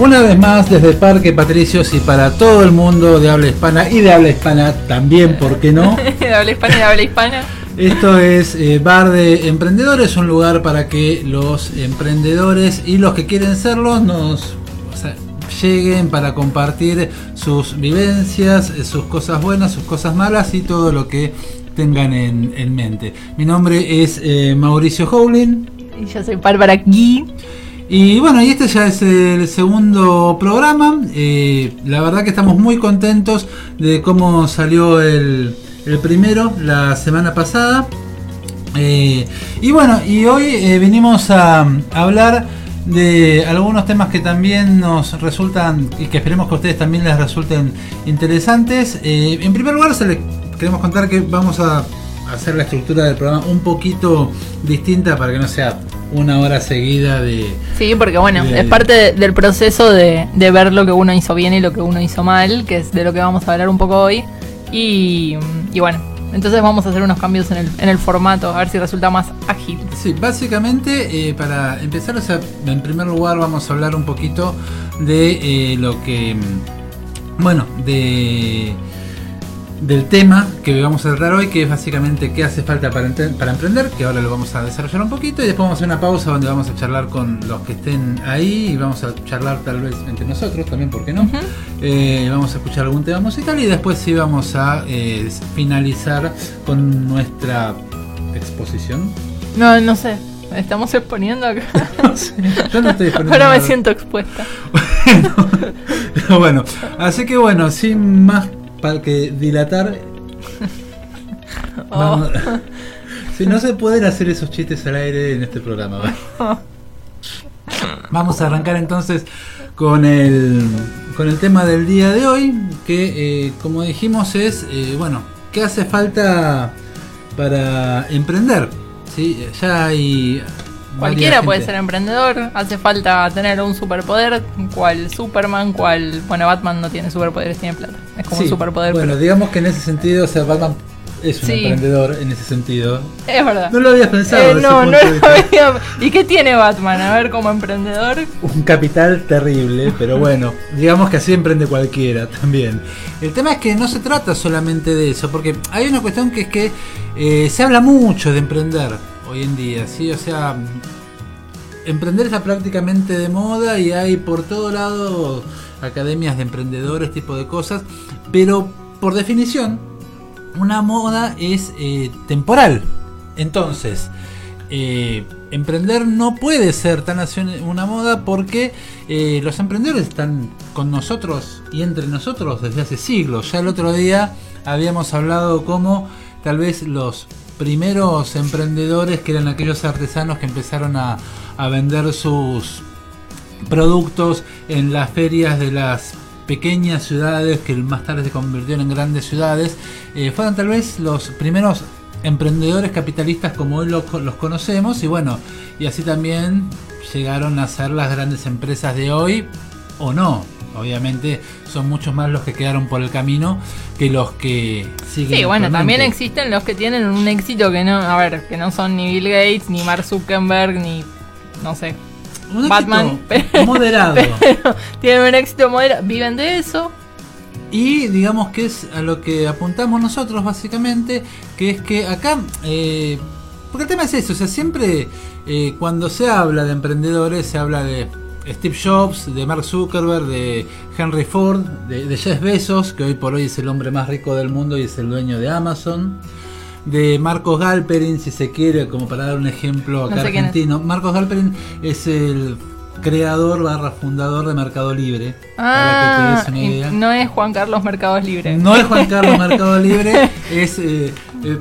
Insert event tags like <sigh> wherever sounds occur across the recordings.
Una vez más desde Parque Patricios y para todo el mundo de habla hispana y de habla hispana también, ¿por qué no? <laughs> de habla hispana y de habla hispana. Esto es eh, Bar de Emprendedores, un lugar para que los emprendedores y los que quieren serlo nos lleguen para compartir sus vivencias, eh, sus cosas buenas, sus cosas malas y todo lo que tengan en, mente. Mi nombre es eh, Mauricio Howling. Y yo soy Bárbara Gui. Y bueno, y este ya es el segundo programa. Eh, la verdad que estamos muy contentos de cómo salió el, primero la semana pasada. Eh, y bueno, y hoy eh, venimos a, hablar de algunos temas que también nos resultan y que esperemos que a ustedes también les resulten interesantes. en primer lugar, se les queremos contar que vamos a hacer la estructura del programa un poquito distinta para que no sea una hora seguida de... Sí, porque bueno, es parte del proceso de, ver lo que uno hizo bien y lo que uno hizo mal, que es de lo que vamos a hablar un poco hoy. Y, bueno, entonces vamos a hacer unos cambios en el, en el formato, a ver si resulta más ágil. Sí, básicamente eh, para empezar, o sea, en primer lugar vamos a hablar un poquito de eh, lo que... Bueno, de del tema que vamos a tratar hoy, que es básicamente qué hace falta para, para emprender, que ahora lo vamos a desarrollar un poquito y después vamos a hacer una pausa donde vamos a charlar con los que estén ahí y vamos a charlar tal vez entre nosotros también, ¿por qué no? Eh, vamos a escuchar algún tema musical y después sí vamos a eh, finalizar con nuestra exposición. No, no sé. ¿Estamos exponiendo acá? <laughs> yo no estoy exponiendo. Ahora me siento expuesta. <laughs> bueno, <laughs> bueno, así que bueno, sin más para que dilatar. <laughs> Oh. si no se pueden hacer esos chistes al aire en este programa. <laughs> Vamos a arrancar entonces con el, con el tema del día de hoy, que eh, como dijimos es, eh, bueno, ¿qué hace falta para emprender? ¿Sí? Ya hay Cualquiera puede ser emprendedor, hace falta tener un superpoder, cual Superman, cual... Bueno, Batman no tiene superpoderes, tiene plata. Es como un superpoder. Bueno, digamos que en ese sentido, o sea, Batman es un emprendedor en ese sentido. Es verdad. No lo habías pensado. Eh, no, no lo había. ¿Y qué tiene Batman? A ver, como emprendedor. Un capital terrible, pero bueno, digamos que así emprende cualquiera también. El tema es que no se trata solamente de eso, porque hay una cuestión que es que eh, se habla mucho de emprender hoy en día, ¿sí? O sea, emprender está prácticamente de moda y hay por todo lado academias de emprendedores, tipo de cosas, pero por definición, una moda es eh, temporal. Entonces, eh, emprender no puede ser tan una moda porque eh, los emprendedores están con nosotros y entre nosotros desde hace siglos. Ya el otro día habíamos hablado como tal vez los primeros emprendedores que eran aquellos artesanos que empezaron a, vender sus productos en las ferias de las pequeñas ciudades que más tarde se convirtieron en grandes ciudades, eh, fueron tal vez los primeros emprendedores capitalistas como hoy los, los, conocemos y bueno, y así también llegaron a ser las grandes empresas de hoy o no. Obviamente son muchos más los que quedaron por el camino que los que siguen. Sí, bueno, también existen los que tienen un éxito que no, a ver, que no son ni Bill Gates, ni Mark Zuckerberg, ni no sé, Batman. <laughs> moderado. tienen un éxito moderado, viven de eso. Y digamos que es a lo que apuntamos nosotros básicamente, que es que acá, eh, porque el tema es eso, o sea, siempre eh, cuando se habla de emprendedores se habla de Steve Jobs, de Mark Zuckerberg, de Henry Ford, de, Jeff Bezos, que hoy por hoy es el hombre más rico del mundo y es el dueño de Amazon, de Marcos Galperin, si se quiere, como para dar un ejemplo acá argentino. Marcos Galperin es el creador barra fundador de Mercado Libre. Ah, no es Juan Carlos Mercado Libre. No es Juan Carlos Mercado <laughs> Libre, es eh, eh,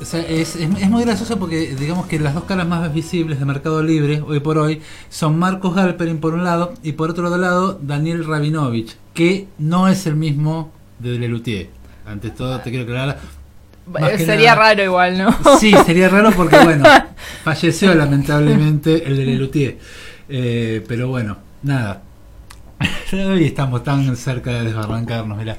es, muy gracioso porque digamos que las dos caras más visibles de Mercado Libre hoy por hoy son Marcos Galperin por un lado y por otro lado Daniel Rabinovich, que no es el mismo de Lelutier. Antes todo te quiero aclarar. Sería raro igual, ¿no? Sí, sería raro porque <laughs> bueno, falleció lamentablemente el de Lelutier. Eh, pero bueno, nada. <laughs> Hoy estamos tan cerca de desbarrancarnos, mira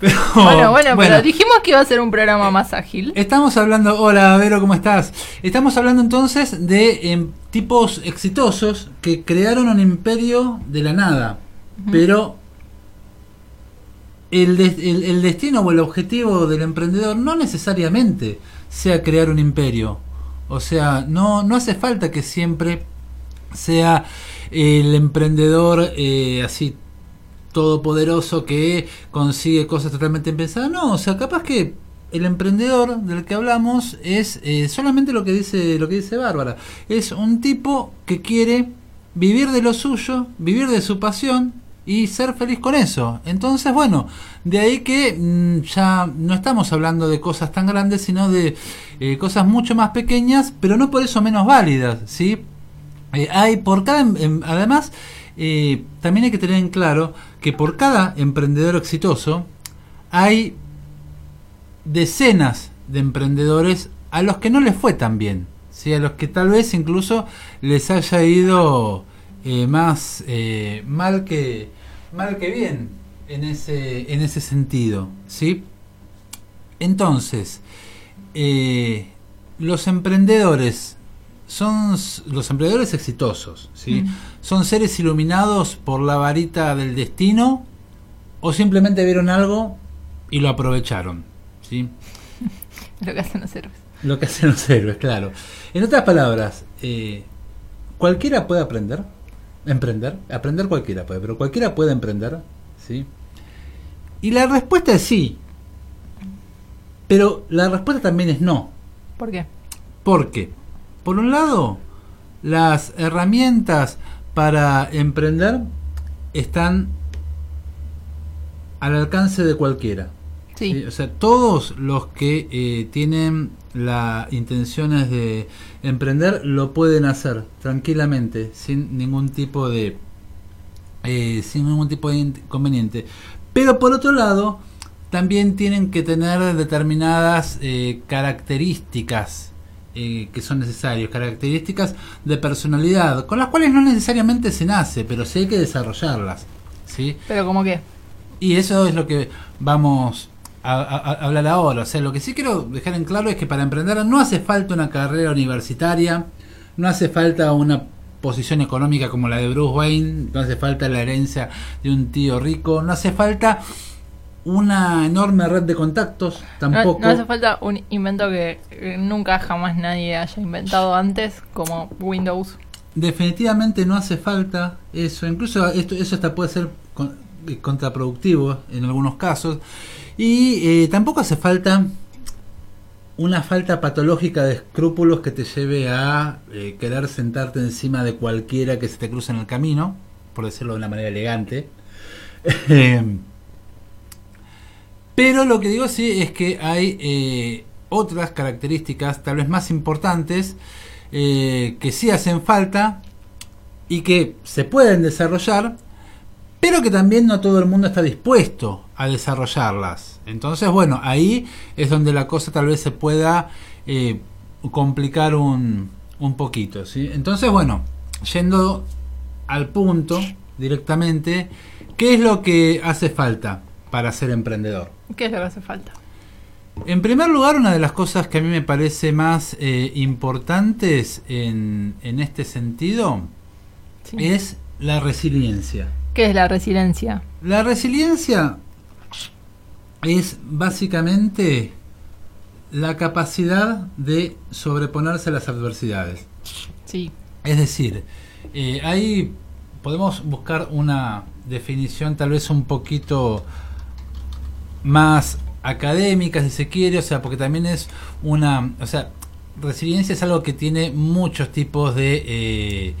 <laughs> bueno, bueno, pero dijimos que iba a ser un programa más ágil. Estamos hablando, hola Vero, ¿cómo estás? Estamos hablando entonces de em, tipos exitosos que crearon un imperio de la nada. pero el, el, destino o el objetivo del emprendedor no necesariamente sea crear un imperio. O sea, no, no hace falta que siempre sea el emprendedor eh, así todopoderoso que consigue cosas totalmente impensadas. No, o sea, capaz que el emprendedor del que hablamos es eh, solamente lo que dice lo que dice Bárbara. Es un tipo que quiere vivir de lo suyo, vivir de su pasión y ser feliz con eso. Entonces, bueno, de ahí que mm, ya no estamos hablando de cosas tan grandes, sino de eh, cosas mucho más pequeñas, pero no por eso menos válidas, ¿sí? Eh, hay por cada, em, em, además, también hay que tener en claro que por cada emprendedor exitoso hay decenas de emprendedores a los que no les fue tan bien, ¿sí? a los que tal vez incluso les haya ido más mal que mal que bien en ese, en ese sentido, ¿sí? Entonces, eh, los emprendedores son los emprendedores exitosos, ¿sí? Mm. ¿Son seres iluminados por la varita del destino o simplemente vieron algo y lo aprovecharon, ¿sí? <laughs> lo que hacen los héroes. Lo que hacen los héroes, claro. En otras palabras, eh, ¿cualquiera puede aprender? Emprender, aprender cualquiera puede, pero cualquiera puede emprender, ¿sí? Y la respuesta es sí. Pero la respuesta también es no. ¿Por qué? Porque, por un lado, las herramientas para emprender están al alcance de cualquiera. Sí. O sea, todos los que eh, tienen las intenciones de emprender lo pueden hacer tranquilamente, sin ningún tipo de eh, sin ningún tipo de inconveniente. Pero por otro lado, también tienen que tener determinadas eh, características que son necesarias, características de personalidad, con las cuales no necesariamente se nace, pero sí hay que desarrollarlas. ¿sí? ¿Pero como qué? Y eso es lo que vamos a, hablar ahora. O sea, lo que sí quiero dejar en claro es que para emprender no hace falta una carrera universitaria, no hace falta una posición económica como la de Bruce Wayne, no hace falta la herencia de un tío rico, no hace falta una enorme red de contactos, tampoco. No, hace falta un invento que nunca jamás nadie haya inventado antes, como Windows. Definitivamente no hace falta eso, incluso esto, eso hasta puede ser contraproductivo en algunos casos. Y eh, tampoco hace falta una falta patológica de escrúpulos que te lleve a eh, querer sentarte encima de cualquiera que se te cruce en el camino, por decirlo de una manera elegante. <laughs> Pero lo que digo sí es que hay eh, otras características, tal vez más importantes, que sí hacen falta y que se pueden desarrollar, pero que también no todo el mundo está dispuesto a desarrollarlas. Entonces, bueno, ahí es donde la cosa tal vez se pueda eh, complicar un, un poquito. ¿sí? Entonces, bueno, yendo al punto directamente, ¿qué es lo que hace falta para ser emprendedor? ¿Qué es lo que hace falta? En primer lugar, una de las cosas que a mí me parece más eh, importantes en, en, este sentido es la resiliencia. ¿Qué es la resiliencia? La resiliencia es básicamente la capacidad de sobreponerse a las adversidades. Sí. Es decir, eh, ahí podemos buscar una definición tal vez un poquito más académica, si se quiere, o sea, porque también es una, o sea, resiliencia es algo que tiene muchos tipos de eh,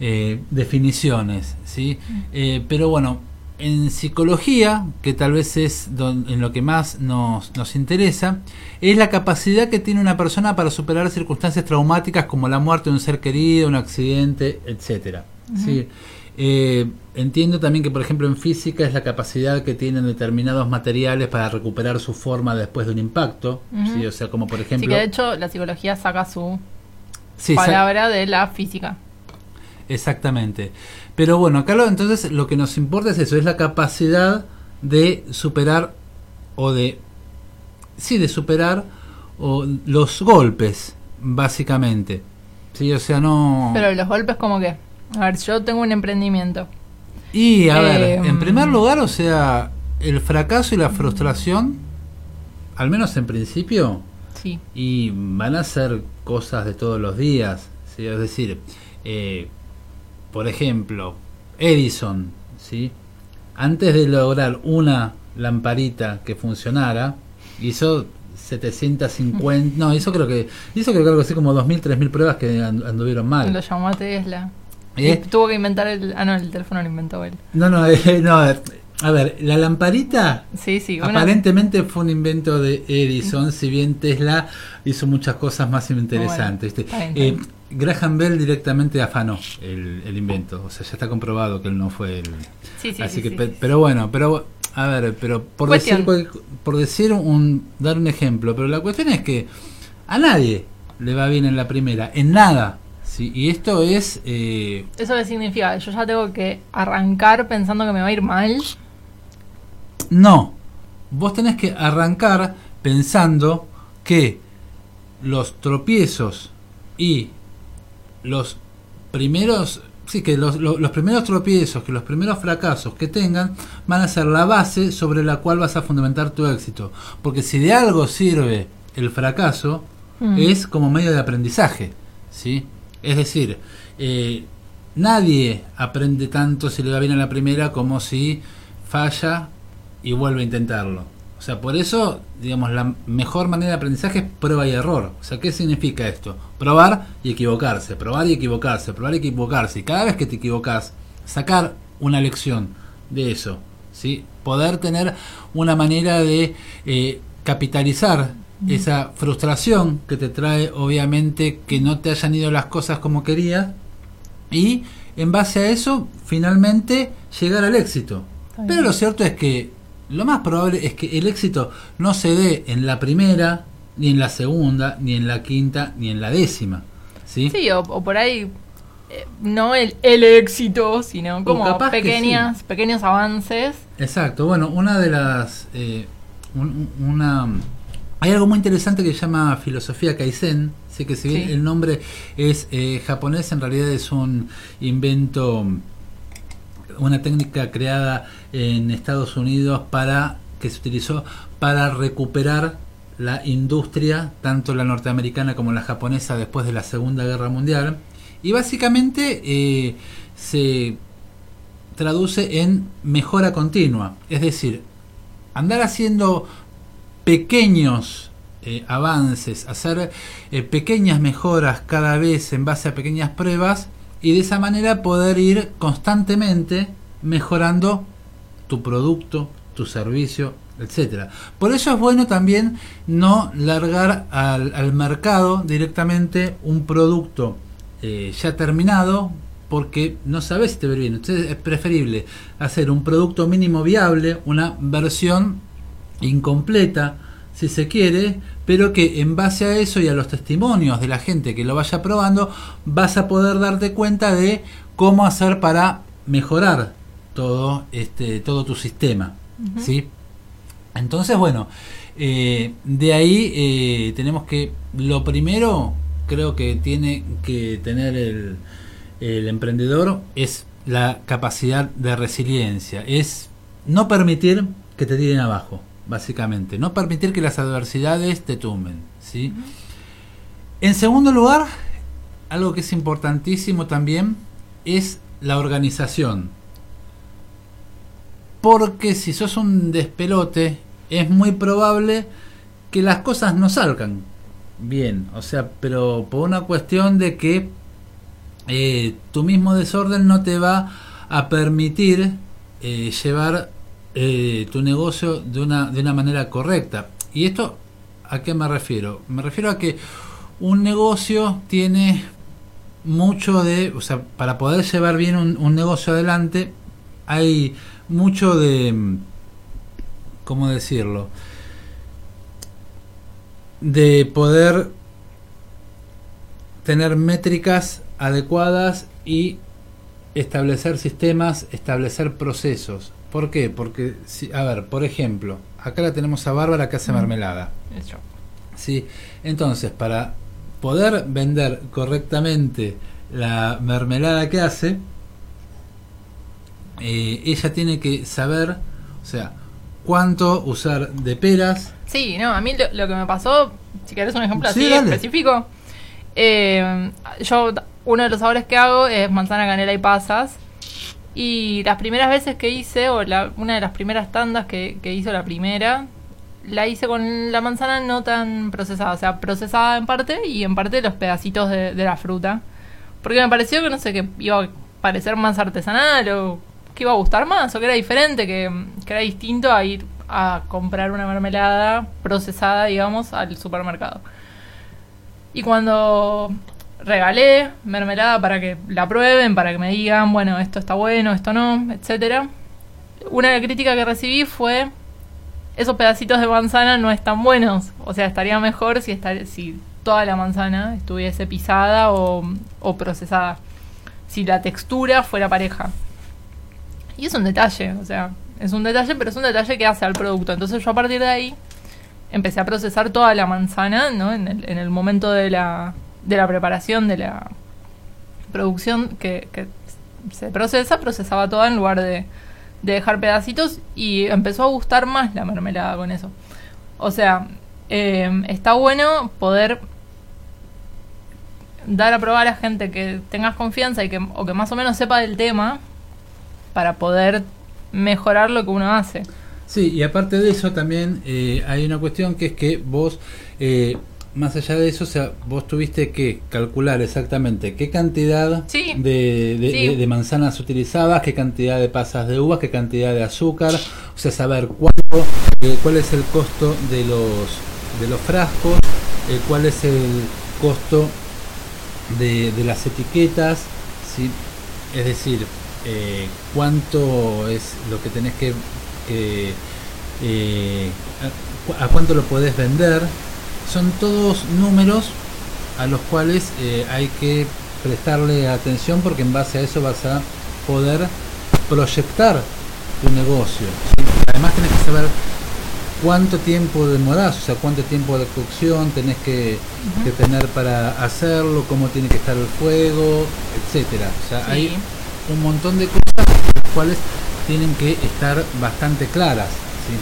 eh, definiciones, ¿sí? Mm. pero bueno, en psicología, que tal vez es en lo que más nos, nos, interesa, es la capacidad que tiene una persona para superar circunstancias traumáticas como la muerte de un ser querido, un accidente, etc. Eh, entiendo también que, por ejemplo, en física es la capacidad que tienen determinados materiales para recuperar su forma después de un impacto. O sea, como por ejemplo... Sí, que de hecho la psicología saca su palabra de la física. Exactamente. Pero bueno, acá entonces lo que nos importa es eso, es la capacidad de superar o de... Sí, de superar o los golpes, básicamente. Sí, o sea, no... Pero los golpes como que... A ver, yo tengo un emprendimiento. Y a ver, Eh, en primer lugar, o sea, el fracaso y la frustración, al menos en principio, Sí. y van a ser cosas de todos los días. ¿sí? Es decir, eh, por ejemplo, Edison, ¿sí? antes de lograr una lamparita que funcionara, hizo 750, no, hizo creo que hizo creo que algo así como 2000, 3000 pruebas que and- anduvieron mal. Lo llamó a Tesla. ¿Eh? Y tuvo que inventar el. Ah, no, el teléfono lo inventó él. No, no, <laughs> eh, no, a ver, la lamparita Sí, sí. una- Aparentemente fue un invento de Edison, si bien Tesla hizo muchas cosas más interesantes. Bueno, ¿viste? está bien, Eh, Graham Bell directamente afanó el, el invento, o sea, ya está comprobado que él no fue el. Sí, sí, Así sí, que, pe- pero bueno, pero a ver, pero por Cuestión. decir, por decir un, dar un ejemplo, pero la cuestión es que a nadie le va bien en la primera, en nada. ¿Sí? Y esto es eh, ¿Eso qué significa? Yo ya tengo que arrancar pensando que me va a ir mal. No, vos tenés que arrancar pensando que los tropiezos y los primeros, sí, que los, lo- los primeros tropiezos, que los primeros fracasos que tengan van a ser la base sobre la cual vas a fundamentar tu éxito. Porque si de algo sirve el fracaso, Mm. es como medio de aprendizaje, ¿sí? Es decir, eh, nadie aprende tanto si le va bien a la primera como si falla y vuelve a intentarlo. O sea, por eso, digamos, la mejor manera de aprendizaje es prueba y error. O sea, ¿qué significa esto? Probar y equivocarse, probar y equivocarse, probar y equivocarse. Y cada vez que te equivocas, sacar una lección de eso, ¿sí? Poder tener una manera de eh, capitalizar esa frustración que te trae, obviamente, que no te hayan ido las cosas como querías y en base a eso, finalmente, llegar al éxito. Pero lo cierto es que lo más probable es que el éxito no se dé en la primera, ni en la segunda, ni en la quinta, ni en la décima. ¿sí? Sí, o, o por ahí. eh, no el, el éxito, sino como pequeñas, pequeños avances. Exacto, bueno, una de las... eh, un- una, hay algo muy interesante que se llama filosofía Kaizen, sé que si bien Sí. el nombre es eh, japonés, en realidad es un invento, una técnica creada en Estados Unidos para que se utilizó para recuperar la industria, tanto la norteamericana como la japonesa después de la Segunda Guerra Mundial. Y básicamente eh, se traduce en mejora continua. Es decir, andar haciendo pequeños eh, avances, hacer eh, pequeñas mejoras cada vez en base a pequeñas pruebas y de esa manera poder ir constantemente mejorando tu producto, tu servicio, etcétera. Por eso es bueno también no largar al, al mercado directamente un producto eh, ya terminado porque no sabes si te va bien. Es preferible hacer un producto mínimo viable, una versión incompleta, si se quiere, pero que en base a eso y a los testimonios de la gente que lo vaya probando, vas a poder darte cuenta de cómo hacer para mejorar todo este todo tu sistema, ¿sí? Entonces, bueno, eh, de ahí eh, tenemos que lo primero creo que tiene que tener el, el emprendedor es la capacidad de resiliencia, es no permitir que te tiren abajo, básicamente, no permitir que las adversidades te tumben, ¿sí? En segundo lugar, algo que es importantísimo también es la organización. Porque si sos un despelote, es muy probable que las cosas no salgan bien. O sea, pero por una cuestión de que eh, tu mismo desorden no te va a permitir eh, llevar eh, tu negocio de una, de una manera correcta. ¿Y esto a qué me refiero? Me refiero a que un negocio tiene mucho de, o sea, para poder llevar bien un, un negocio adelante, hay mucho de, ¿cómo decirlo? De poder tener métricas adecuadas y establecer sistemas, establecer procesos. ¿Por qué? Porque, si, a ver, por ejemplo, acá la tenemos a Bárbara que hace mermelada. Eso. Sí, entonces para poder vender correctamente la mermelada que hace, eh, ella tiene que saber, o sea, cuánto usar de peras. Sí, no, a mí lo, que me pasó, si querés un ejemplo Sí, así dale. específico, eh, yo uno de los sabores que hago es manzana, canela y pasas. Y las primeras veces que hice, o la, una de las primeras tandas que, que hizo la primera, la hice con la manzana no tan procesada, o sea, procesada en parte y en parte los pedacitos de, de la fruta. Porque me pareció que no sé, que iba a parecer más artesanal o que iba a gustar más o que era diferente, que, que era distinto a ir a comprar una mermelada procesada, digamos, al supermercado. Y cuando regalé mermelada para que la prueben, para que me digan, bueno, esto está bueno, esto no, etcétera. Una crítica que recibí fue esos pedacitos de manzana no están buenos. O sea, estaría mejor si, estar, si toda la manzana estuviese pisada o, o procesada. Si la textura fuera pareja. Y es un detalle, o sea, es un detalle, pero es un detalle que hace al producto. Entonces yo a partir de ahí empecé a procesar toda la manzana, ¿no? En el, en el momento de la, de la preparación, de la producción que, se procesa, procesaba toda en lugar de, de dejar pedacitos y empezó a gustar más la mermelada con eso. O sea, eh, está bueno poder dar a probar a gente que tengas confianza y que, o que más o menos sepa del tema para poder mejorar lo que uno hace. Sí, y aparte de eso también eh, hay una cuestión que es que vos, eh, más allá de eso, o sea, vos tuviste que calcular exactamente qué cantidad Sí. de, de- Sí. de- de manzanas utilizabas, qué cantidad de pasas de uvas, qué cantidad de azúcar, o sea, saber cuánto, eh, cuál es el costo de los, de los frascos, eh, cuál es el costo de, de las etiquetas, ¿sí? es decir, eh, cuánto es lo que tenés que, que, eh, a, a cuánto lo podés vender, son todos números a los cuales eh, hay que prestarle atención porque en base a eso vas a poder proyectar tu negocio. ¿sí? Además tenés que saber cuánto tiempo demorás, o sea, cuánto tiempo de cocción tenés que, que tener para hacerlo, cómo tiene que estar el fuego, etcétera. O sea, Sí. hay un montón de cosas las cuales tienen que estar bastante claras.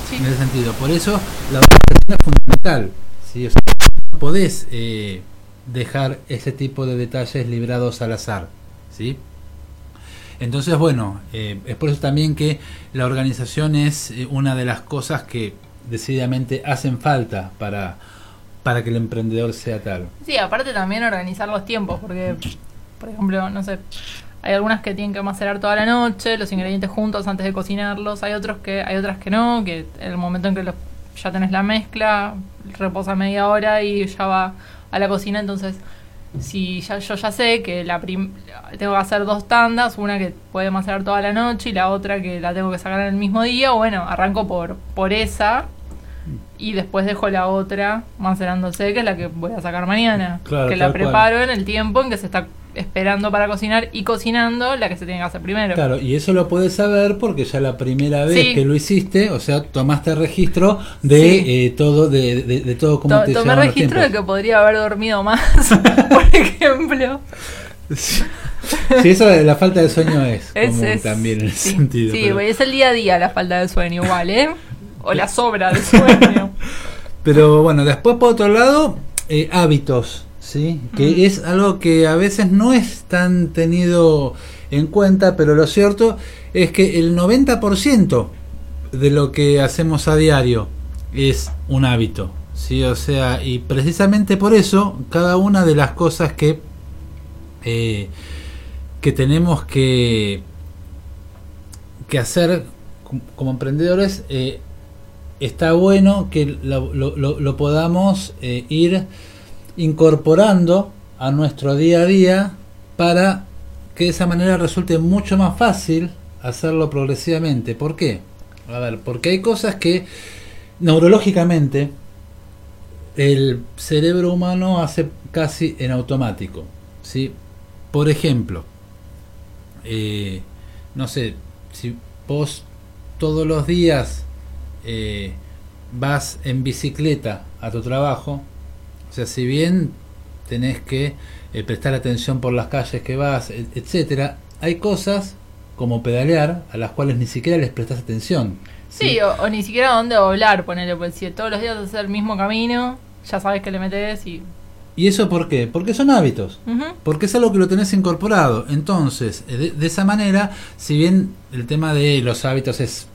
Sí. en ese sentido. Por eso la organización es fundamental. No podés eh, dejar ese tipo de detalles librados al azar. ¿sí? Entonces, bueno, eh, es por eso también que la organización es eh, una de las cosas que decididamente hacen falta para, para que el emprendedor sea tal. Sí, aparte también organizar los tiempos, porque, por ejemplo, no sé, hay algunas que tienen que macerar toda la noche, los ingredientes juntos antes de cocinarlos, hay otros que, hay otras que no, que en el momento en que los, ya tenés la mezcla, reposa media hora y ya va a la cocina, entonces si ya, yo ya sé que la prim- tengo que hacer dos tandas, una que puede macerar toda la noche y la otra que la tengo que sacar en el mismo día, bueno, arranco por, por esa y después dejo la otra macerándose, que es la que voy a sacar mañana. Claro, que la cual. preparo en el tiempo en que se está esperando para cocinar y cocinando la que se tiene que hacer primero. Claro, y eso lo puedes saber porque ya la primera vez Sí. que lo hiciste, o sea, tomaste registro de Sí. eh, todo, de, de- de todo cómo To- te tomé los registro de que podría haber dormido más, <laughs> por ejemplo. Sí, eso de la falta de sueño es, Es- también en sí, sentido. Sí, pero- es el día a día la falta de sueño igual, ¿eh? O la sobra de <laughs> sueño. Pero bueno, después por otro lado, eh, hábitos, ¿sí? Que Mm. es algo que a veces no es tan tenido en cuenta, pero lo cierto es que el 90% de lo que hacemos a diario es un hábito, ¿sí? O sea, y precisamente por eso, cada una de las cosas que, eh, que tenemos que, que hacer com- como emprendedores, eh, está bueno que lo, lo- lo- lo podamos eh, ir incorporando a nuestro día a día para que de esa manera resulte mucho más fácil hacerlo progresivamente. ¿Por qué? A ver, porque hay cosas que neurológicamente el cerebro humano hace casi en automático. ¿sí? Por ejemplo, eh, no sé, si vos todos los días eh, vas en bicicleta a tu trabajo, o sea, si bien tenés que eh, prestar atención por las calles que vas, et- etcétera, hay cosas como pedalear, a las cuales ni siquiera les prestas atención. Sí, O, ni siquiera dónde doblar, ponerle, pues si todos los días haces el mismo camino, ya sabes que le metes y... ¿Y eso por qué? Porque son hábitos, porque es algo que lo tenés incorporado. Entonces, de, de esa manera, si bien el tema de los hábitos es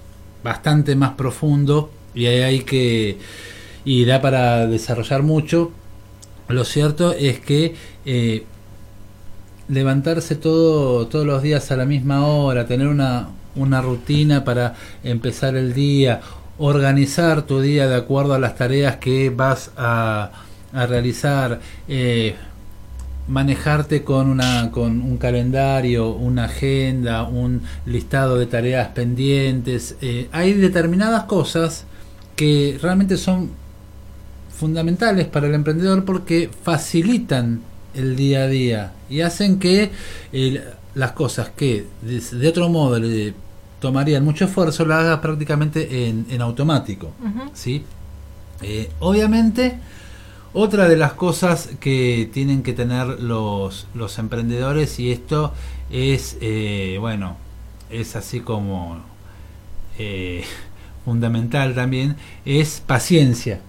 bastante más profundo y ahí hay que y da para desarrollar mucho lo cierto es que eh, levantarse todo, todos los días a la misma hora, tener una, una rutina para empezar el día, organizar tu día de acuerdo a las tareas que vas a, a realizar, eh, manejarte con, una, con un calendario, una agenda, un listado de tareas pendientes. Eh, hay determinadas cosas que realmente son fundamentales para el emprendedor porque facilitan el día a día y hacen que las cosas que de, otro modo le tomarían mucho esfuerzo las haga prácticamente en, automático. ¿sí? Eh, obviamente, otra de las cosas que tienen que tener los, los emprendedores, y esto es, eh, bueno, es así como eh, <laughs> fundamental también, es paciencia.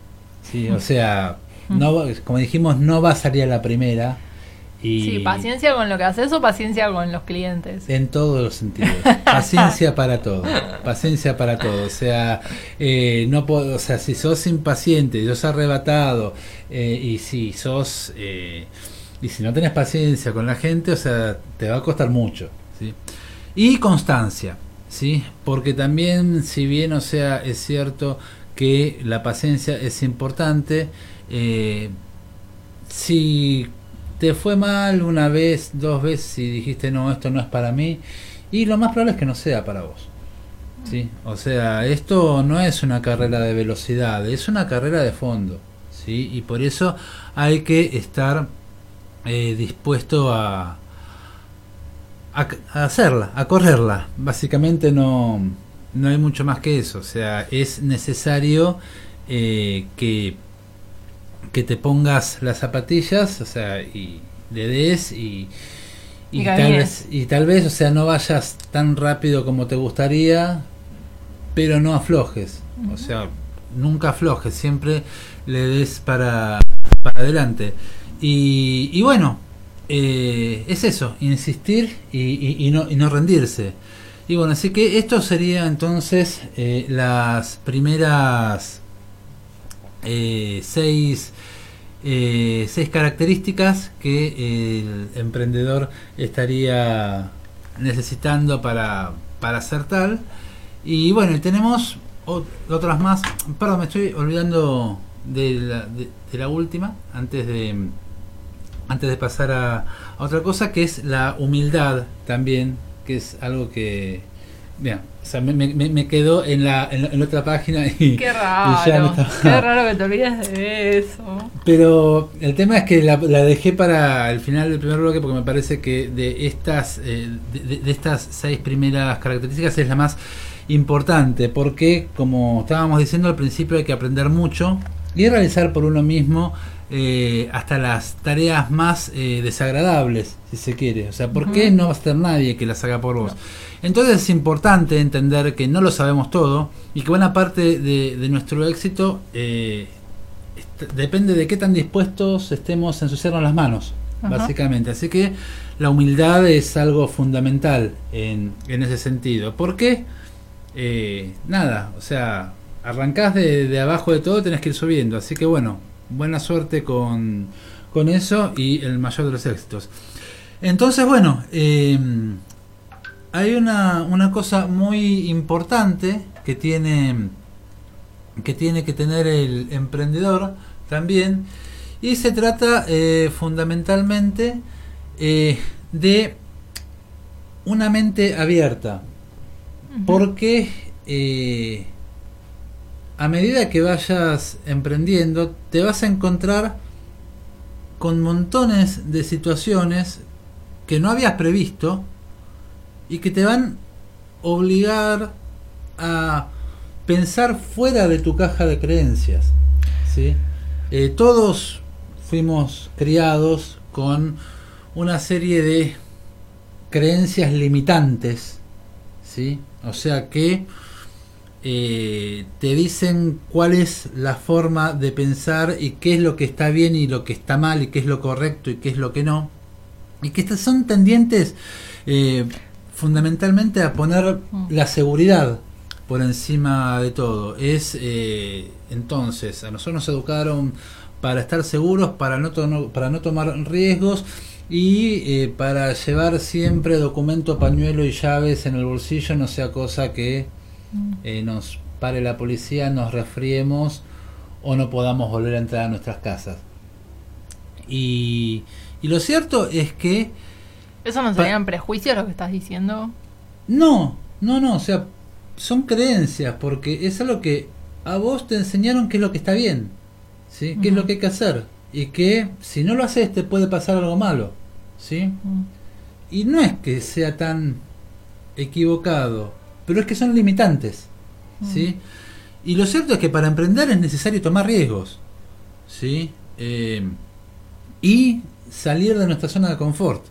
Sí, o sea, no, como dijimos, no va a salir a la primera. Y sí, paciencia con lo que haces o paciencia con los clientes. En todos los sentidos. <laughs> Paciencia para todo. Paciencia para todo. O sea, eh, no puedo, o sea, si sos impaciente, sos arrebatado eh, y si sos eh, y si no tenés paciencia con la gente, o sea, te va a costar mucho. ¿sí? Y constancia, sí, porque también, si bien, o sea, es cierto que la paciencia es importante. Eh, si te fue mal una vez, dos veces y dijiste no, esto no es para mí, y lo más probable es que no sea para vos. ¿sí? O sea, esto no es una carrera de velocidad, es una carrera de fondo. ¿sí? Y por eso hay que estar eh, dispuesto a, a, a hacerla, a correrla. Básicamente no, no hay mucho más que eso. O sea, es necesario eh, que, que te pongas las zapatillas, o sea, y le des y, y, tal vez, y tal vez, o sea, no vayas tan rápido como te gustaría, pero no aflojes. O sea, nunca aflojes, siempre le des para, para adelante. Y, y bueno, eh, es eso, insistir y, y, no, y no rendirse. Y bueno, así que esto sería entonces eh, las primeras eh, seis, eh, seis características que el emprendedor estaría necesitando para, para hacer tal. Y bueno, tenemos otras más. Perdón, me estoy olvidando de la, de, la última, antes de, antes de pasar a otra cosa, que es la humildad también que es algo que Bien, o sea, me, me, me, quedó en la, en, otra página y, qué raro, qué raro que te olvides de eso. Pero el tema es que la, la, dejé para el final del primer bloque porque me parece que de estas eh, de, de, estas seis primeras características es la más importante porque como estábamos diciendo al principio hay que aprender mucho y realizar por uno mismo eh, hasta las tareas más eh, desagradables, si se quiere. O sea, ¿por qué no va a estar nadie que las haga por vos? Entonces es importante entender que no lo sabemos todo y que buena parte de, nuestro éxito eh, depende de qué tan dispuestos estemos a ensuciarnos las manos, básicamente. Así que la humildad es algo fundamental en, en ese sentido. ¿Por qué? nada, o sea, arrancás de, de abajo de todo, tenés que ir subiendo. Así que bueno, buena suerte con, con eso y el mayor de los éxitos. Entonces, bueno, eh, hay una, una cosa muy importante que tiene que tiene que tener el emprendedor también y se trata eh, fundamentalmente eh, de una mente abierta porque eh, a medida que vayas emprendiendo, te vas a encontrar con montones de situaciones que no habías previsto y que te van a obligar a pensar fuera de tu caja de creencias. ¿sí? Eh, todos fuimos criados con una serie de creencias limitantes ¿sí? O sea que eh, te dicen cuál es la forma de pensar y qué es lo que está bien y lo que está mal y qué es lo correcto y qué es lo que no. Y que son tendientes eh, fundamentalmente a poner mm. la seguridad por encima de todo. Es eh, entonces, a nosotros nos educaron para estar seguros, para no, para no tomar riesgos y para llevar siempre documento, pañuelo y llaves en el bolsillo, no sea cosa que eh, nos pare la policía, nos resfriemos o no podamos volver a entrar a nuestras casas. Y, y lo cierto es que... ¿Eso no serían prejuicios lo que estás diciendo? No, no, no, o sea, son creencias, porque es algo que a vos te enseñaron qué es lo que está bien, ¿sí? qué es lo que hay que hacer, y que si no lo haces te puede pasar algo malo, ¿sí? Y no es que sea tan equivocado, pero es que son limitantes. ¿sí? Y lo cierto es que para emprender es necesario tomar riesgos. ¿sí? Eh, y salir de nuestra zona de confort.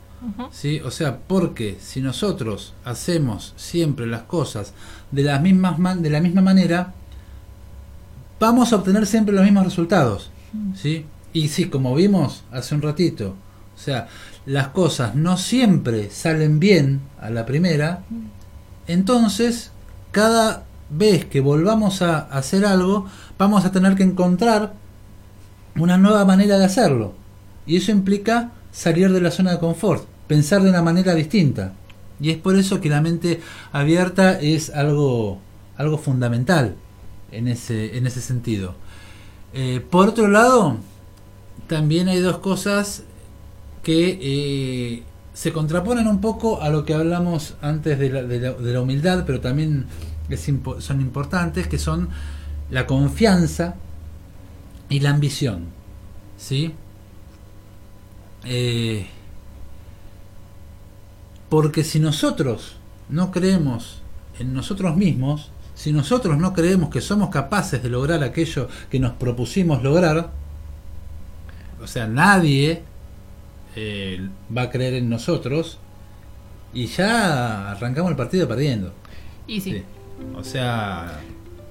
¿sí? O sea, porque si nosotros hacemos siempre las cosas de, las mismas de la misma manera, vamos a obtener siempre los mismos resultados. ¿sí? Y sí, como vimos hace un ratito, o sea, las cosas no siempre salen bien a la primera, entonces cada vez que volvamos a hacer algo, vamos a tener que encontrar una nueva manera de hacerlo. Y eso implica salir de la zona de confort, pensar de una manera distinta. Y es por eso que la mente abierta es algo, algo fundamental en ese, en ese sentido. Eh, por otro lado, también hay dos cosas que eh, se contraponen un poco a lo que hablamos antes de la, de la, humildad, pero también son importantes, que son la confianza y la ambición. ¿Sí? Eh, porque si nosotros no creemos en nosotros mismos, si nosotros no creemos que somos capaces de lograr aquello que nos propusimos lograr, o sea, nadie eh, va a creer en nosotros y ya arrancamos el partido perdiendo. Y sí. O sea...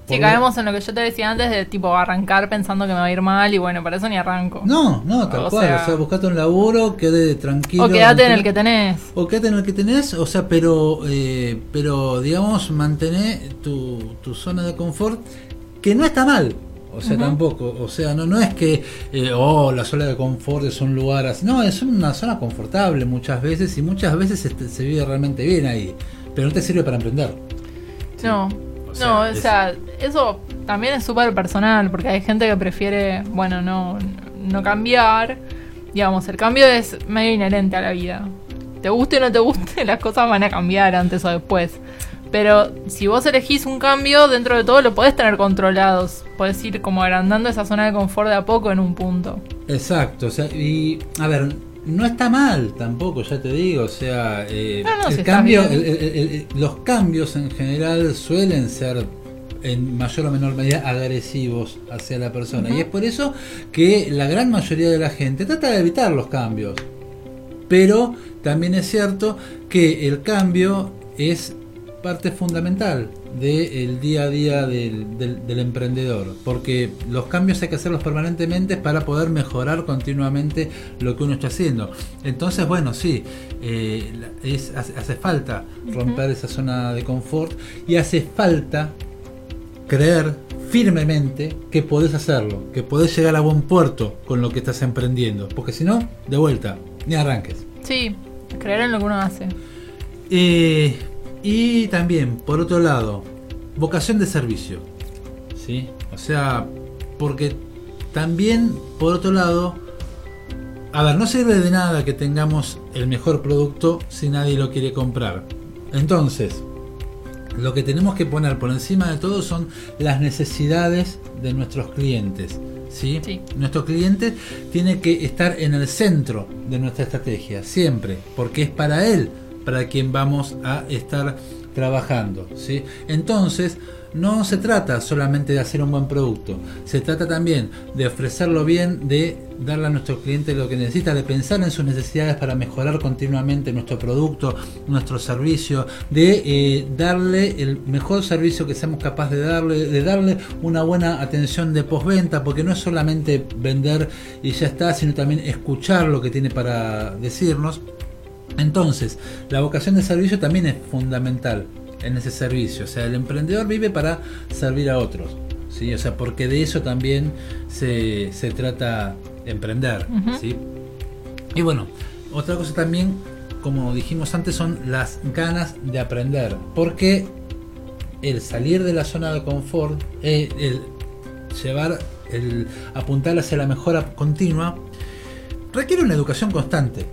Si caemos en lo que yo te decía antes de tipo arrancar pensando que me va a ir mal y bueno, para eso ni arranco. No, no, tal cual. o sea, buscate un laburo, quede tranquilo. O quédate en el que tenés. O quédate en el que tenés, o sea, pero, eh, pero digamos, mantener tu, tu zona de confort, que no está mal. O sea, tampoco, o sea, no, no es que, eh, oh, la zona de confort es un lugar así. No, es una zona confortable muchas veces y muchas veces se, vive realmente bien ahí, pero no te sirve para emprender. No, no, o sea, eso también es súper personal, porque hay gente que prefiere, bueno, no, no cambiar. Digamos, el cambio es medio inherente a la vida. Te guste o no te guste, <laughs> las cosas van a cambiar antes o después. Pero si vos elegís un cambio, dentro de todo lo podés tener controlados. Podés ir como agrandando esa zona de confort de a poco en un punto. Exacto, o sea, y a ver, no está mal tampoco, ya te digo, o sea, eh, el cambio, los cambios en general suelen ser en mayor o menor medida agresivos hacia la persona. Y es por eso que la gran mayoría de la gente trata de evitar los cambios. Pero también es cierto que el cambio es parte fundamental del día a día del, del, emprendedor, porque los cambios hay que hacerlos permanentemente para poder mejorar continuamente lo que uno está haciendo. Entonces, bueno, sí, eh, es, hace, falta romper esa zona de confort y hace falta creer firmemente que podés hacerlo, que podés llegar a buen puerto con lo que estás emprendiendo, porque si no, de vuelta, ni arranques. Sí, creer en lo que uno hace. Eh, y también, por otro lado, vocación de servicio. ¿Sí? O sea, porque también, por otro lado, a ver, no sirve de nada que tengamos el mejor producto si nadie lo quiere comprar. Entonces, lo que tenemos que poner por encima de todo son las necesidades de nuestros clientes. ¿sí? sí. Nuestro cliente tiene que estar en el centro de nuestra estrategia, siempre, porque es para él para quien vamos a estar trabajando. ¿sí? Entonces, no se trata solamente de hacer un buen producto, se trata también de ofrecerlo bien, de darle a nuestro cliente lo que necesita, de pensar en sus necesidades para mejorar continuamente nuestro producto, nuestro servicio, de eh, darle el mejor servicio que seamos capaces de darle, de darle una buena atención de postventa, porque no es solamente vender y ya está, sino también escuchar lo que tiene para decirnos. Entonces, la vocación de servicio también es fundamental en ese servicio. O sea, el emprendedor vive para servir a otros. ¿sí? O sea, porque de eso también se, se trata emprender. ¿sí? Y bueno, otra cosa también, como dijimos antes, son las ganas de aprender. Porque el salir de la zona de confort, eh, el llevar, el apuntar hacia la mejora continua, requiere una educación constante.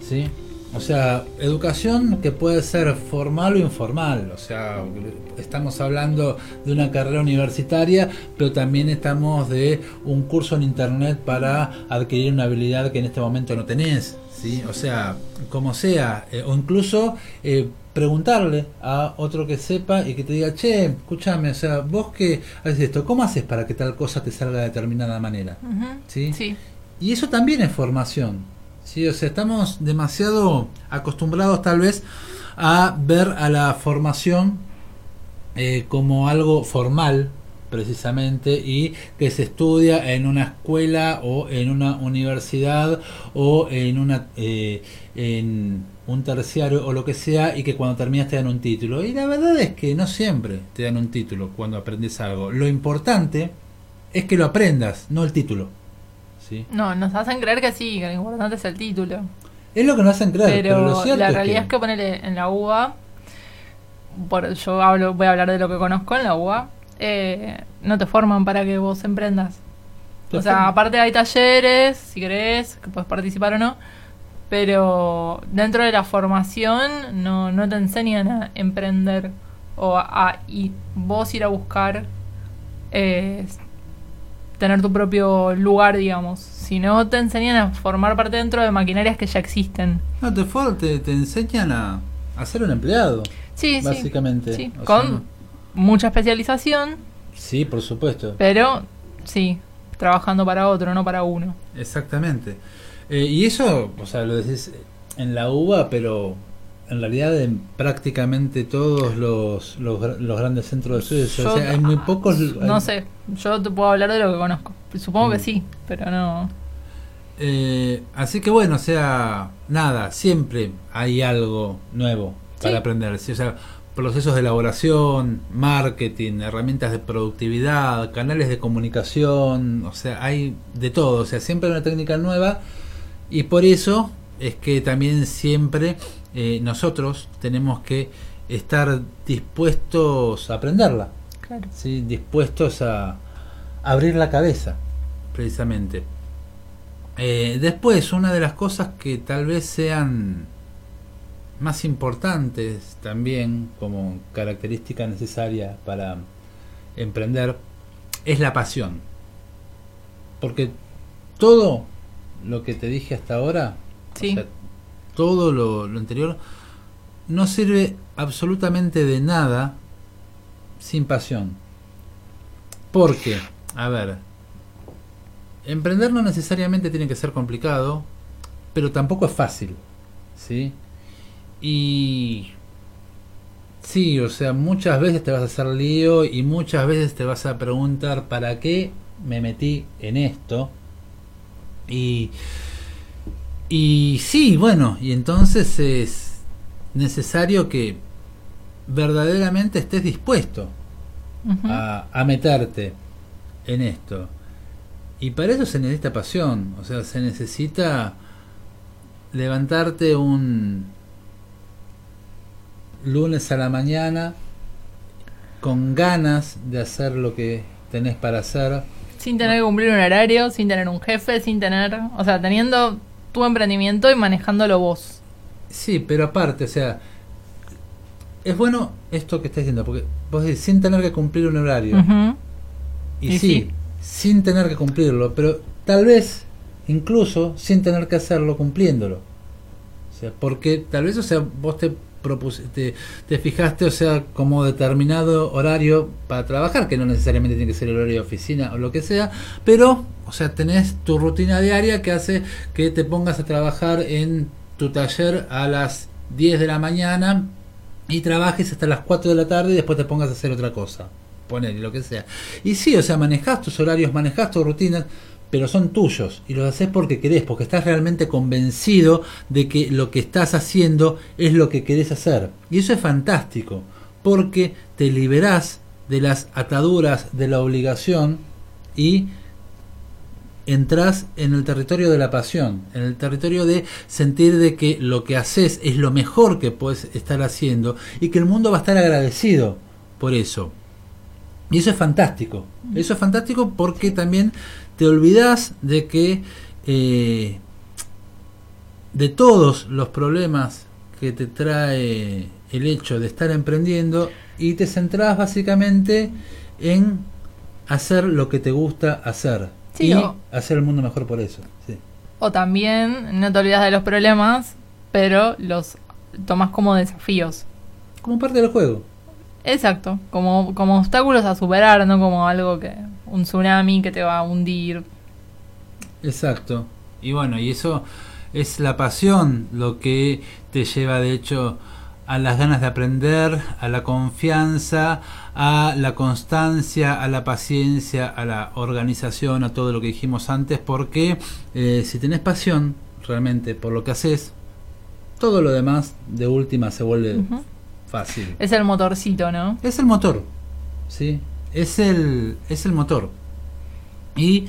¿sí? O sea, educación que puede ser formal o informal. O sea, estamos hablando de una carrera universitaria, pero también estamos de un curso en internet para adquirir una habilidad que en este momento no tenés. ¿sí? O sea, como sea, eh, o incluso eh, preguntarle a otro que sepa y que te diga, che, escúchame, o sea, vos que haces esto, ¿cómo haces para que tal cosa te salga de determinada manera? ¿Sí? Sí. Y eso también es formación. Sí, o sea, estamos demasiado acostumbrados tal vez a ver a la formación eh, como algo formal, precisamente, y que se estudia en una escuela o en una universidad o en una eh, en un terciario o lo que sea y que cuando terminas te dan un título. Y la verdad es que no siempre te dan un título cuando aprendes algo. Lo importante es que lo aprendas, no el título. No, nos hacen creer que sí, que lo importante es el título. Es lo que nos hacen creer, pero, la realidad es que, ponerle en la UBA, por, yo hablo, voy a hablar de lo que conozco en la UBA, eh, no te forman para que vos emprendas. O sea, aparte hay talleres, si querés, que puedes participar o no, pero dentro de la formación no, no te enseñan a emprender o a, y vos ir a buscar eh, tener tu propio lugar, digamos. Si no, te enseñan a formar parte dentro de maquinarias que ya existen. No, te, te, te enseñan a, a, ser un empleado. Sí, básicamente. Sí, Con mucha especialización. Sí, por supuesto. Pero, sí, trabajando para otro, no para uno. Exactamente. Eh, y eso, o sea, lo decís en la UBA, pero en realidad en prácticamente todos los, los, grandes centros de estudios. o sea, hay muy pocos. No sé, yo te puedo hablar de lo que conozco. Supongo que mm. sí, pero no. Eh, así que bueno, o sea, nada, siempre hay algo nuevo para aprender. O sea, procesos de elaboración, marketing, herramientas de productividad, canales de comunicación, o sea, hay de todo. O sea, siempre hay una técnica nueva y por eso es que también siempre eh, nosotros tenemos que estar dispuestos a aprenderla, ¿sí? dispuestos a abrir la cabeza, precisamente. Eh, después, una de las cosas que tal vez sean más importantes también como característica necesaria para emprender es la pasión. Porque todo lo que te dije hasta ahora, todo lo, anterior, no sirve absolutamente de nada sin pasión. Porque, a ver, emprender no necesariamente tiene que ser complicado, pero tampoco es fácil, ¿sí? Y sí, o sea, muchas veces te vas a hacer lío y muchas veces te vas a preguntar para qué me metí en esto. Y y sí, bueno, y entonces es necesario que verdaderamente estés dispuesto a, a, meterte en esto. Y para eso se necesita pasión, o sea, se necesita levantarte un lunes a la mañana con ganas de hacer lo que tenés para hacer. Sin tener que cumplir un horario, sin tener un jefe, sin tener, o sea, teniendo tu emprendimiento y manejándolo vos. Sí, pero aparte, o sea, es bueno esto que estás diciendo, porque vos decís, sin tener que cumplir un horario. y, sí, sin tener que cumplirlo, pero tal vez incluso sin tener que hacerlo cumpliéndolo. O sea, porque tal vez, o sea, vos te te, te, fijaste, o sea, como determinado horario para trabajar, que no necesariamente tiene que ser el horario de oficina o lo que sea, pero, o sea, tenés tu rutina diaria que hace que te pongas a trabajar en tu taller a las 10 de la mañana y trabajes hasta las 4 de la tarde y después te pongas a hacer otra cosa, poner lo que sea. Y sí, o sea, manejas tus horarios, manejas tus rutinas, pero son tuyos y los haces porque querés, porque estás realmente convencido de que lo que estás haciendo es lo que querés hacer. Y eso es fantástico, porque te liberás de las ataduras de la obligación y entras en el territorio de la pasión, en el territorio de sentir de que lo que haces es lo mejor que puedes estar haciendo y que el mundo va a estar agradecido por eso. Y eso es fantástico. Eso es fantástico porque también te olvidas de que eh, de todos los problemas que te trae el hecho de estar emprendiendo y te centras básicamente en hacer lo que te gusta hacer y hacer el mundo mejor por eso. O también no te olvidas de los problemas, pero los tomas como desafíos. Como parte del juego. Exacto, como, como obstáculos a superar, no como algo que un tsunami que te va a hundir. Exacto. Y bueno, y eso es la pasión lo que te lleva de hecho a las ganas de aprender, a la confianza, a la constancia, a la paciencia, a la organización, a todo lo que dijimos antes, porque eh, si tenés pasión realmente por lo que haces, todo lo demás de última se vuelve fácil. Es el motorcito, ¿no? Es el motor, ¿sí? es el, es el motor. Y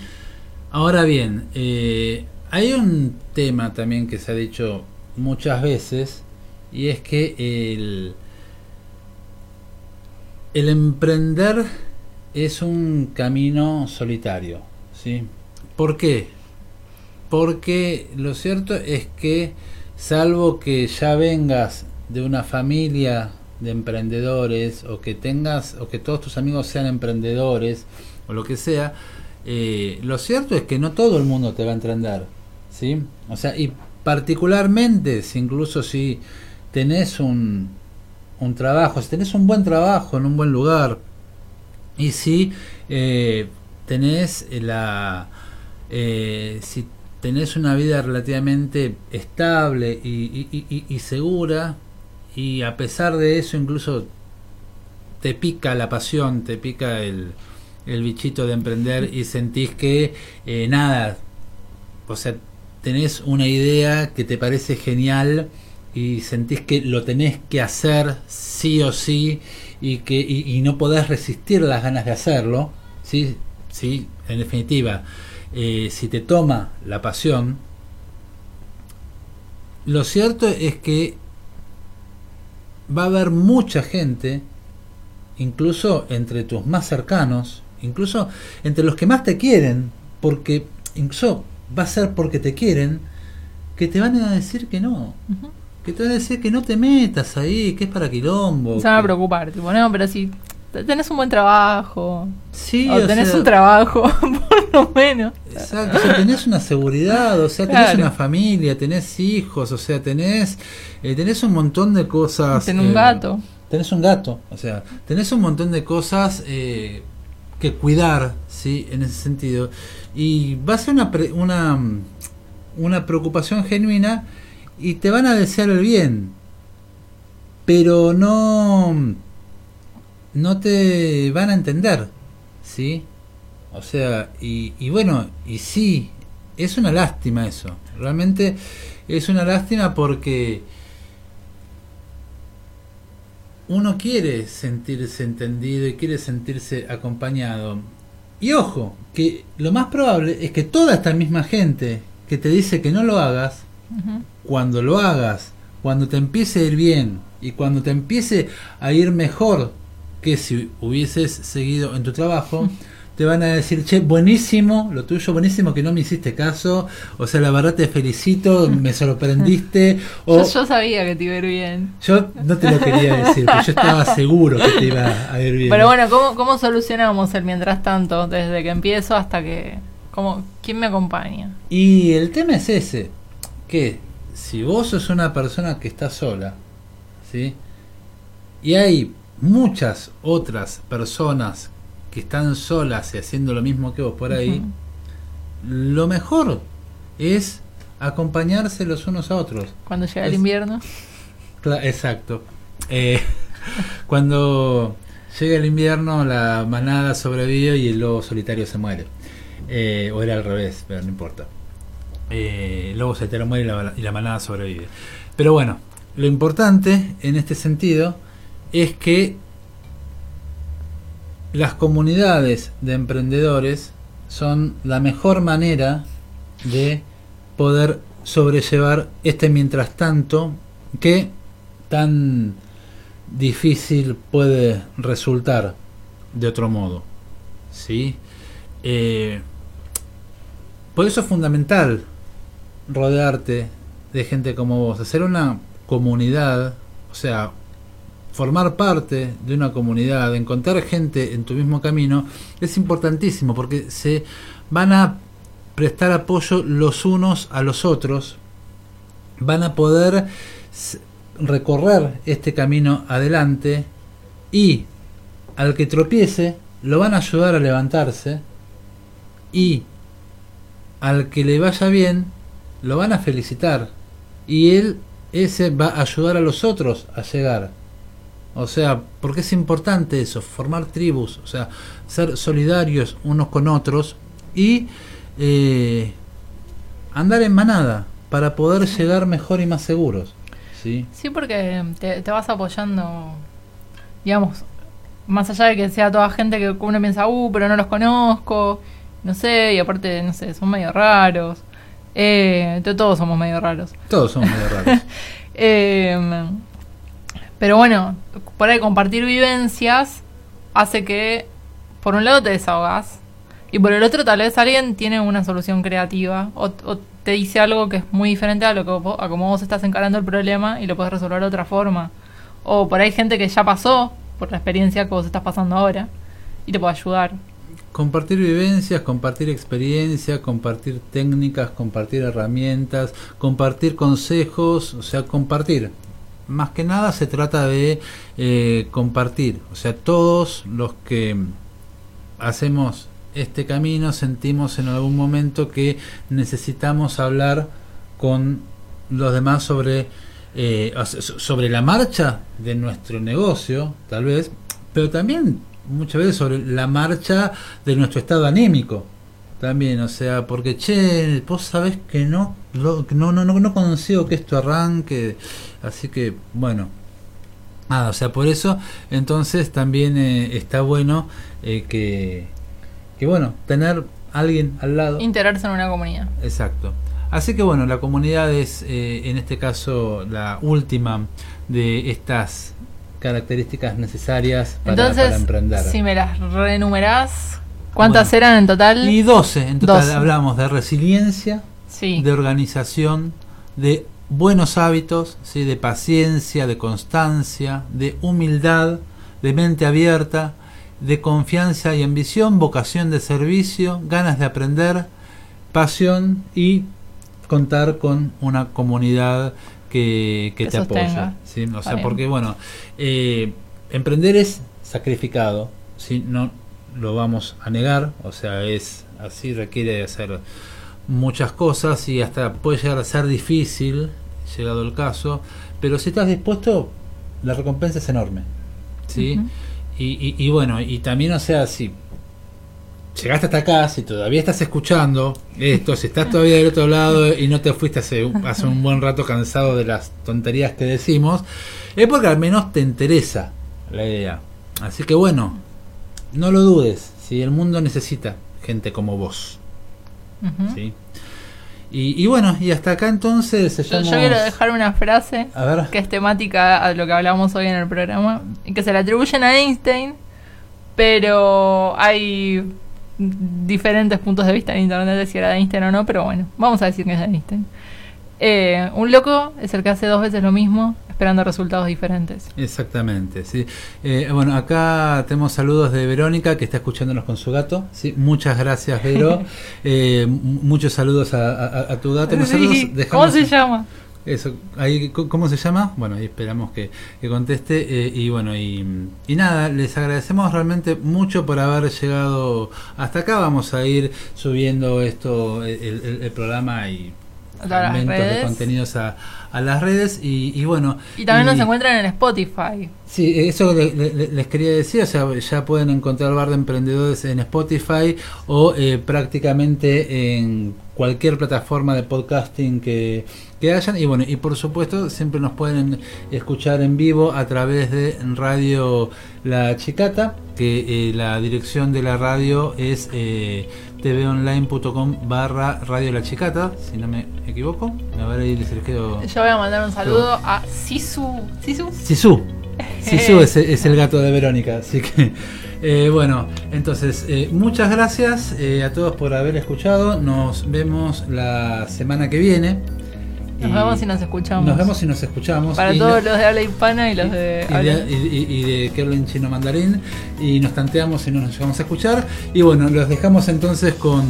ahora bien, eh, hay un tema también que se ha dicho muchas veces y es que el, el emprender es un camino solitario. ¿sí? ¿Por qué? Porque lo cierto es que salvo que ya vengas de una familia de emprendedores o que tengas o que todos tus amigos sean emprendedores o lo que sea, eh, lo cierto es que no todo el mundo te va a emprender, ¿sí? O sea, y particularmente si incluso si tenés un, un trabajo, si tenés un buen trabajo en un buen lugar y si eh, tenés la... Eh, si tenés una vida relativamente estable y, y segura, y a pesar de eso incluso te pica la pasión, te pica el, el bichito de emprender y sentís que eh, nada, o sea, tenés una idea que te parece genial y sentís que lo tenés que hacer sí o sí y que y, no podés resistir las ganas de hacerlo, sí, sí, en definitiva, eh, si te toma la pasión, lo cierto es que va a haber mucha gente, incluso entre tus más cercanos, incluso entre los que más te quieren, porque incluso va a ser porque te quieren, que te van a decir que no. Que te van a decir que no te metas ahí, que es para quilombo. Se van a preocupar, tipo, no, pero si tenés un buen trabajo. Sí, o, tenés un trabajo, <laughs> por lo menos. Exacto, o sea, tenés una seguridad, o sea, tenés una familia, tenés hijos, o sea, tenés, eh, tenés un montón de cosas. Tenés un eh, gato. Tenés un gato, o sea, tenés un montón de cosas eh, que cuidar, ¿sí? En ese sentido. Y va a ser una, una, una preocupación genuina y te van a desear el bien, pero no no te van a entender, ¿sí? O sea, y, y bueno, y sí, es una lástima eso, realmente es una lástima porque uno quiere sentirse entendido y quiere sentirse acompañado. Y ojo, que lo más probable es que toda esta misma gente que te dice que no lo hagas, cuando lo hagas, cuando te empiece a ir bien y cuando te empiece a ir mejor que si hubieses seguido en tu trabajo, <laughs> te van a decir, che, buenísimo, lo tuyo buenísimo, que no me hiciste caso, o sea, la verdad te felicito, me <laughs> sorprendiste. O, yo, sabía que te iba a ir bien. Yo no te lo quería decir, pero yo estaba <laughs> seguro que te iba a ir bien. Pero bueno, ¿cómo, cómo solucionamos el mientras tanto, desde que empiezo hasta que... ¿cómo, ¿Quién me acompaña? Y el tema es ese, que si vos sos una persona que está sola, ¿sí? Y hay muchas otras personas que están solas y haciendo lo mismo que vos por ahí. Lo mejor es acompañarse los unos a otros. Cuando llega el invierno. exacto. Eh, <laughs> cuando llega el invierno, la manada sobrevive y el lobo solitario se muere. Eh, o era al revés, pero no importa. Eh, lobo solitario muere y la, y la manada sobrevive. Pero bueno, lo importante en este sentido es que las comunidades de emprendedores son la mejor manera de poder sobrellevar este mientras tanto que tan difícil puede resultar de otro modo. ¿sí? Eh, por eso es fundamental rodearte de gente como vos, hacer una comunidad, o sea, formar parte de una comunidad, encontrar gente en tu mismo camino, es importantísimo porque se van a prestar apoyo los unos a los otros, van a poder recorrer este camino adelante y al que tropiece lo van a ayudar a levantarse y al que le vaya bien lo van a felicitar y él ese va a ayudar a los otros a llegar o sea, porque es importante eso, formar tribus, o sea, ser solidarios unos con otros y eh, andar en manada para poder llegar mejor y más seguros. Sí, sí porque te, vas apoyando, digamos, más allá de que sea toda gente que uno piensa, uh, pero no los conozco, no sé, y aparte, no sé, son medio raros. Eh, todos somos medio raros. Todos somos medio raros. <laughs> eh, pero bueno, por ahí compartir vivencias hace que, por un lado, te desahogas y por el otro, tal vez alguien tiene una solución creativa o, te dice algo que es muy diferente a lo que a como vos estás encarando el problema y lo puedes resolver de otra forma. O por ahí gente que ya pasó por la experiencia que vos estás pasando ahora y te puede ayudar. Compartir vivencias, compartir experiencia, compartir técnicas, compartir herramientas, compartir consejos, o sea, compartir más que nada se trata de eh, compartir. O sea, todos los que hacemos este camino sentimos en algún momento que necesitamos hablar con los demás sobre, eh, sobre la marcha de nuestro negocio, tal vez, pero también muchas veces sobre la marcha de nuestro estado anímico también, o sea, porque che, vos sabés que no, no, no, no, no consigo que esto arranque, así que bueno, nada, o sea, por eso entonces también eh, está bueno eh, que, que, bueno, tener alguien al lado. Integrarse en una comunidad. Exacto. Así que bueno, la comunidad es eh, en este caso la última de estas características necesarias para, Entonces, emprender. Si me las renumerás, ¿Cuántas eran en total? Y 12. En total hablamos de resiliencia, de organización, de buenos hábitos, ¿sí? de paciencia, de constancia, de humildad, de mente abierta, de confianza y ambición, vocación de servicio, ganas de aprender, pasión y contar con una comunidad que, te apoya. ¿sí? O sea, porque bueno, eh, emprender es sacrificado. ¿sí? No, lo vamos a negar, o sea, es así, requiere de hacer muchas cosas y hasta puede llegar a ser difícil, llegado el caso, pero si estás dispuesto, la recompensa es enorme. ¿sí? y, y, bueno, y también, o sea, si llegaste hasta acá, si todavía estás escuchando esto, si estás todavía del otro lado y no te fuiste hace, hace un buen rato cansado de las tonterías que decimos, es porque al menos te interesa la idea. Así que bueno, no lo dudes, si el mundo necesita gente como vos. ¿sí? Y, bueno, y hasta acá entonces yo, quiero dejar una frase que es temática a lo que hablamos hoy en el programa, y que se le atribuyen a Einstein, pero hay diferentes puntos de vista en internet de si era de Einstein o no, pero bueno, vamos a decir que es de Einstein. Eh, un loco es el que hace dos veces lo mismo esperando resultados diferentes. Exactamente, sí. Eh, bueno, acá tenemos saludos de Verónica que está escuchándonos con su gato. Sí, muchas gracias, Vero. <laughs> Eh, muchos saludos a, tu gato. ¿Cómo se llama? Eso, ahí, ¿cómo se llama? Bueno, ahí esperamos que, conteste. Eh, y bueno, y, nada, les agradecemos realmente mucho por haber llegado hasta acá. Vamos a ir subiendo esto, el, programa y fragmentos de contenidos a, las redes. Y, bueno. Y también nos encuentran en Spotify. Sí, eso les quería decir, o sea, ya pueden encontrar Bar de Emprendedores en Spotify o eh, prácticamente en cualquier plataforma de podcasting que, que hayan. Y bueno, y por supuesto siempre nos pueden escuchar en vivo a través de Radio La Chicata, que eh, la dirección de la radio es eh, tvonline.com barra Radio La Chicata, si no me equivoco. A ver ahí les quedo... Yo voy a mandar un saludo a Sisu. Sisu. Sisu. <laughs> Sisu es, es el gato de Verónica, así que... Eh, bueno, entonces, eh, muchas gracias eh, a todos por haber escuchado. Nos vemos la semana que viene. Nos vemos y nos escuchamos. Nos vemos y nos escuchamos. Para todos los de habla hispana y los de y, habla... y, de, y, chino mandarín. Y nos tanteamos y nos llegamos a escuchar. Y bueno, los dejamos entonces con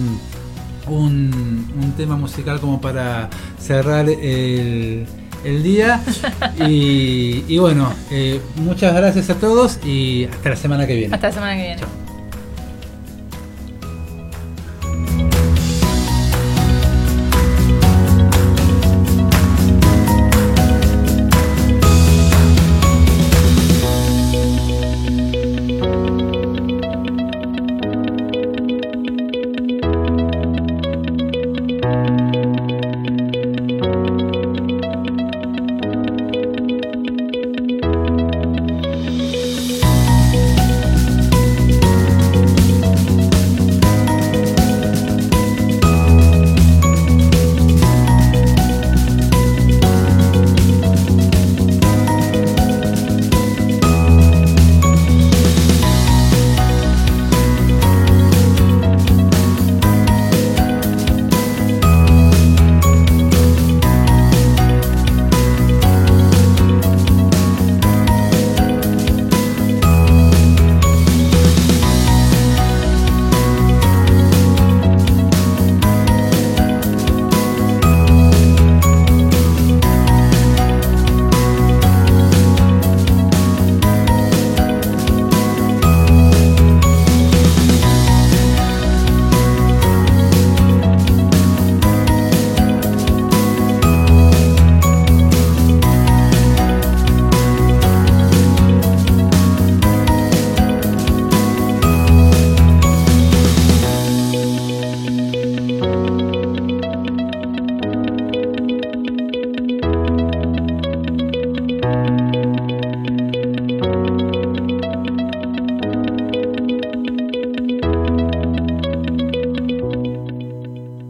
un, un tema musical como para cerrar el el día. <laughs> y, bueno, eh, muchas gracias a todos y hasta la semana que viene. Hasta la semana que viene.